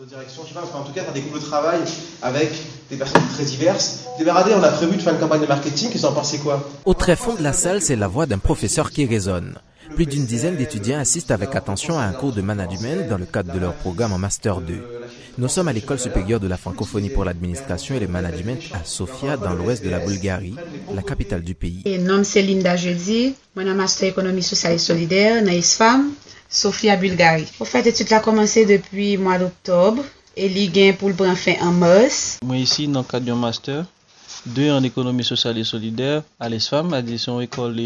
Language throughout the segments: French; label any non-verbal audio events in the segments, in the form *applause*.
de direction, je sais pas, enfin, en tout cas, tu découvres le travail avec des personnes très diverses. Débaradé, on a prévu de faire une campagne de marketing, ils en pensaient quoi? Au très fond de la salle, c'est la voix d'un professeur qui résonne. Plus d'une dizaine d'étudiants assistent avec attention à un cours de management dans le cadre de leur programme en Master 2. Nous sommes à l'école supérieure de la francophonie pour l'administration et le management à Sofia, dans l'ouest de la Bulgarie, la capitale du pays. Mon nom c'est Linda Jeudi, mon master économie sociale et solidaire, Sofia, Bulgarie. Au fait, l'étude a commencé depuis le mois d'octobre et l'IGAN pour le prendre fin en mars. Moi ici, dans le cadre master, deux en économie sociale et solidaire à l'ESFAM, à école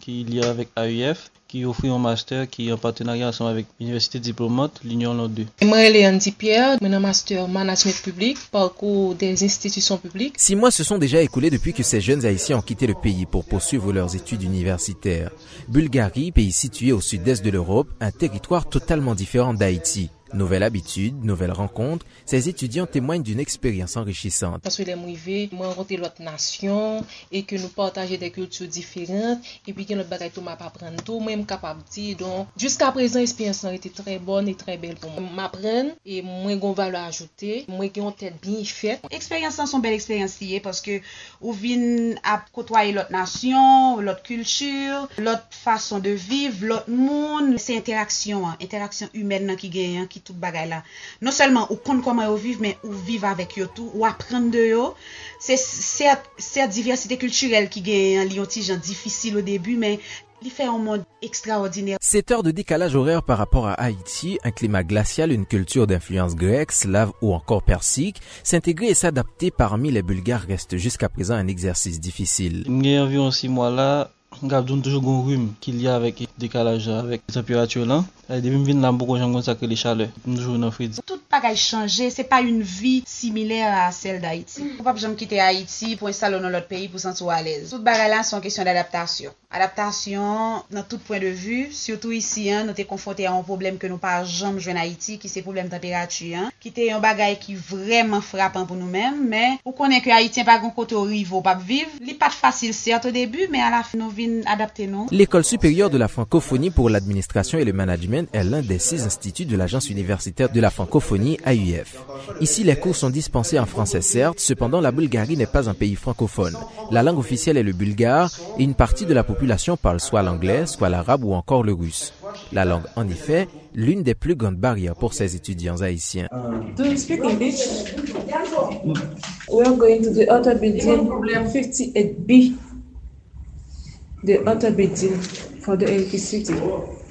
qui est liée avec AUF qui offre un master qui est en partenariat ensemble avec l'Université diplomate, l'Union Nord 2. Moi, Léon Pierre, un master management public, parcours des institutions publiques. Six mois se sont déjà écoulés depuis que ces jeunes Haïtiens ont quitté le pays pour poursuivre leurs études universitaires. Bulgarie, pays situé au sud-est de l'Europe, un territoire totalement différent d'Haïti. Nouvelle habitude, nouvelle rencontre, ces étudiants témoignent d'une expérience enrichissante. Parce que les mouvés, moi, rencontré l'autre nation et que nous partageons des cultures différentes et puis que notre bataille tout m'a pas prendre tout, moi, capable de dire. Donc, jusqu'à présent, l'expérience a été très bonne et très belle pour moi. M'apprendre et moi, j'ai va le ajouter, moi, j'ai une tête bien faite. Expérience, son belle expérience parce que vous venez à côtoyer l'autre nation, l'autre culture, l'autre façon de vivre, l'autre monde. C'est interaction, interaction humaine qui gagne, qui tout bagay la. Non seulement ou compte comment yo vive, mais ou vive avec eux tout, ou apprendre de eux. C'est cette diversité culturelle qui gagne un lion difficile au début, mais il fait un monde extraordinaire. 7 heures de décalage horaire par rapport à Haïti, un climat glacial, une culture d'influence grecque, slave ou encore persique, s'intégrer et s'adapter parmi les Bulgares reste jusqu'à présent un exercice difficile. Il y a environ 6 mois là, Gavdoun toujou goun rwim ki li avèk dekalaj avèk temperatür lan. E devim vin lan boko jan kon sakre li chale. Mdoujou nan fridzi. Pas changé, c'est pas une vie similaire à celle d'Haïti. On pas jamais quitter Haïti pour installer dans l'autre pays pour sentir à l'aise. Tout bagay là sont question d'adaptation. Adaptation dans tout point de vue, surtout ici hein, nous sommes confrontés à un problème que nous pas jamais joué en Haïti qui c'est problème de température hein, qui était un bagay qui vraiment frappant pour nous-mêmes mais on connaît que Haïti pas grand côté au rivo pas vivre. n'est pas facile certes au début mais à la fin nous L'école supérieure de la francophonie pour l'administration et le management est l'un des six instituts de l'agence universitaire de la francophonie AUF. Ici, les cours sont dispensés en français certes, cependant la Bulgarie n'est pas un pays francophone. La langue officielle est le bulgare et une partie de la population parle soit l'anglais, soit l'arabe ou encore le russe. La langue, en effet, l'une des plus grandes barrières pour ces étudiants haïtiens. The other building, 58B the other building for the electricity.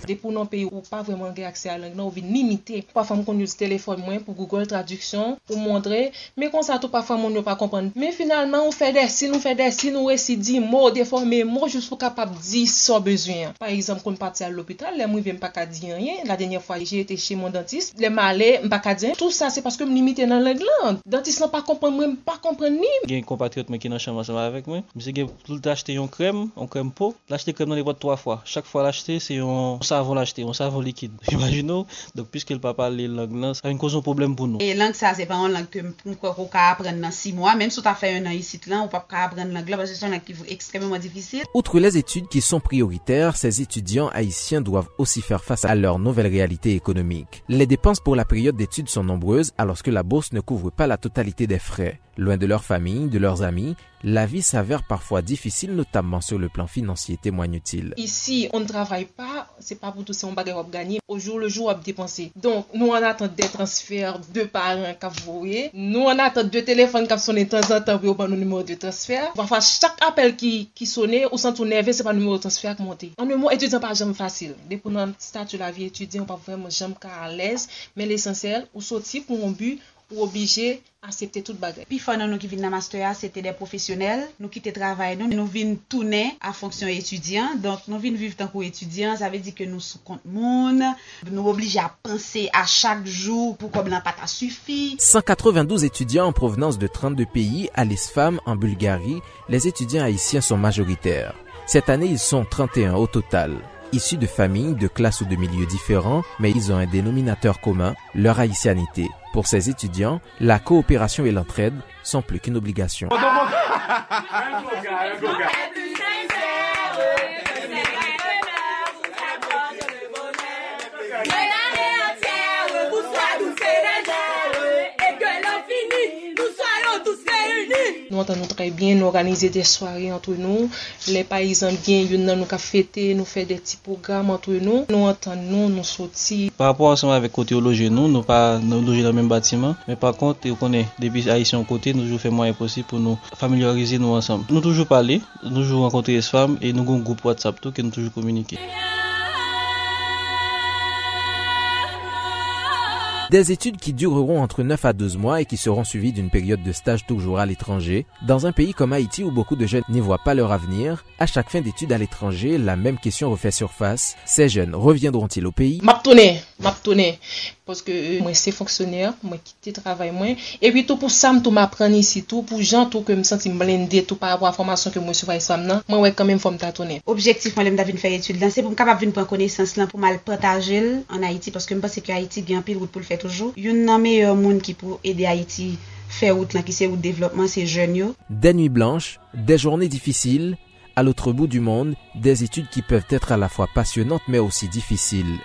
De pou nan peyi ou pa vreman ge akse a lang nan ou vi nimite. Pa fam kon use telefon mwen pou Google traduksyon, pou mondre, me kon sa tou pa fam moun yo pa kompon. Me finalman ou fe desi, nou fe desi, nou resi di mou, deforme mou, jous pou kapap di so bezwen. Par exemple, kon pati al l'opital, le mou ve mpa ka di anyen, la denye fwa jè ete che moun dentist, le male mpa ka di anyen. Tout sa se paske m nimite nan lang lang. Dentist nan pa kompon mwen, mpa kompon ni. Gen kompatriot mwen ki nan chanman seman avek mwen, mse gen tout l'achete yon krem, yon krem po, l'achete krem nan le vot 3 fwa. Chak fwa l'achete se yon savon l'acheter, un savon liquide. *laughs* Imaginez, donc puisque le papa les langues là, ça a une cause un problème pour nous. Et langue ça, c'est pas une langue que nous pouvons apprendre dans six mois, même si tu as fait un an ici là, on peut pas apprendre langue là parce que c'est une langue qui est extrêmement difficile. Outre les études qui sont prioritaires, ces étudiants haïtiens doivent aussi faire face à leur nouvelle réalité économique. Les dépenses pour la période d'études sont nombreuses alors que la bourse ne couvre pas la totalité des frais. Loin de leur famille, de leurs amis, la vie s'avère parfois difficile, notamment sur le plan financier, témoigne-t-il. Ici, on ne travaille pas, c'est se pa pou tout se yon bagay wap ganyi, ou jour le jour wap depanse. Donk, nou an atan de transfer de paran kap voye, nou an atan de telefon kap sone tan zan tan pou yo ban nou numero de transfer. Wafa, chak apel ki, ki sone, ou san tou neve, se pa numero transfer ak monte. An nou moun etudyan pa jam fasil. Depou nan statu la vi etudyan, ou pa vreman jam ka alèz, men l'esensel, ou soti pou yon bu, ou obligé accepter tout bagay. Pi fwa nan nou ki vin nan master c'était des professionnels, nous qui te travay nou, nou vin tourner à fonction étudiant, donc nous vin vivre tant étudiant, ça veut dire que nous sous compte moun, nous obligés à penser à chaque jour pour comme n'a pas suffi. 192 étudiants en provenance de 32 pays à l'ISFAM en Bulgarie, les étudiants haïtiens sont majoritaires. Cette année, ils sont 31 au total. Issus de familles, de classes ou de milieux différents, mais ils ont un dénominateur commun, leur haïtianité. Pour ces étudiants, la coopération et l'entraide sont plus qu'une obligation. Nou antan nou trey bien, nou organize de soare antre nou. Le payizan bien, yon nan nou ka fete, nou fe de ti program antre nou. Nou antan nou, nou soti. Par rapport anseman avek kote yo loje nou, nou pa nou loje nan men batiman. Men par kont, yo konen, debi a yisyon kote, nou jou fe mwen eposib pou nou familiarize nou ansam. Nou toujou pale, nou jou renkontre es fam, e nou goun goup WhatsApp tou, ke nou toujou komunike. Des études qui dureront entre 9 à 12 mois et qui seront suivies d'une période de stage toujours à l'étranger. Dans un pays comme Haïti où beaucoup de jeunes n'y voient pas leur avenir, à chaque fin d'études à l'étranger, la même question refait surface. Ces jeunes reviendront-ils au pays? map tonen. Poske euh, mwen se fonksyonèr, mwen kite travay mwen. E pi tou pou sam tou m apren isi tou, pou jan tou ke m senti m blende tou par avwa formasyon ke mwen suvay sam nan, mwen wè kanmen fòm ta tonen. Objektif mwen lèm da vin fè etude lan, se pou m kapap vin pren konesans lan pou mal potajel an Haiti, poske m basè ki Haiti gen pil wout pou l fè toujou. Yon nan me yon euh, moun ki pou ede Haiti fè wout lan ki se wout devlopman se jen yo. Den nuit blanche, den journée difficile, à l'autre bout du monde, des études qui peuvent être à la fois passionnantes mais aussi difficiles.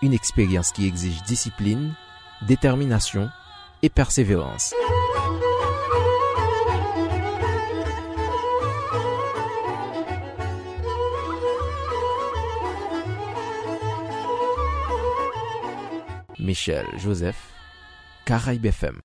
Une expérience qui exige discipline, détermination et persévérance. Michel Joseph, Caraïbes FM.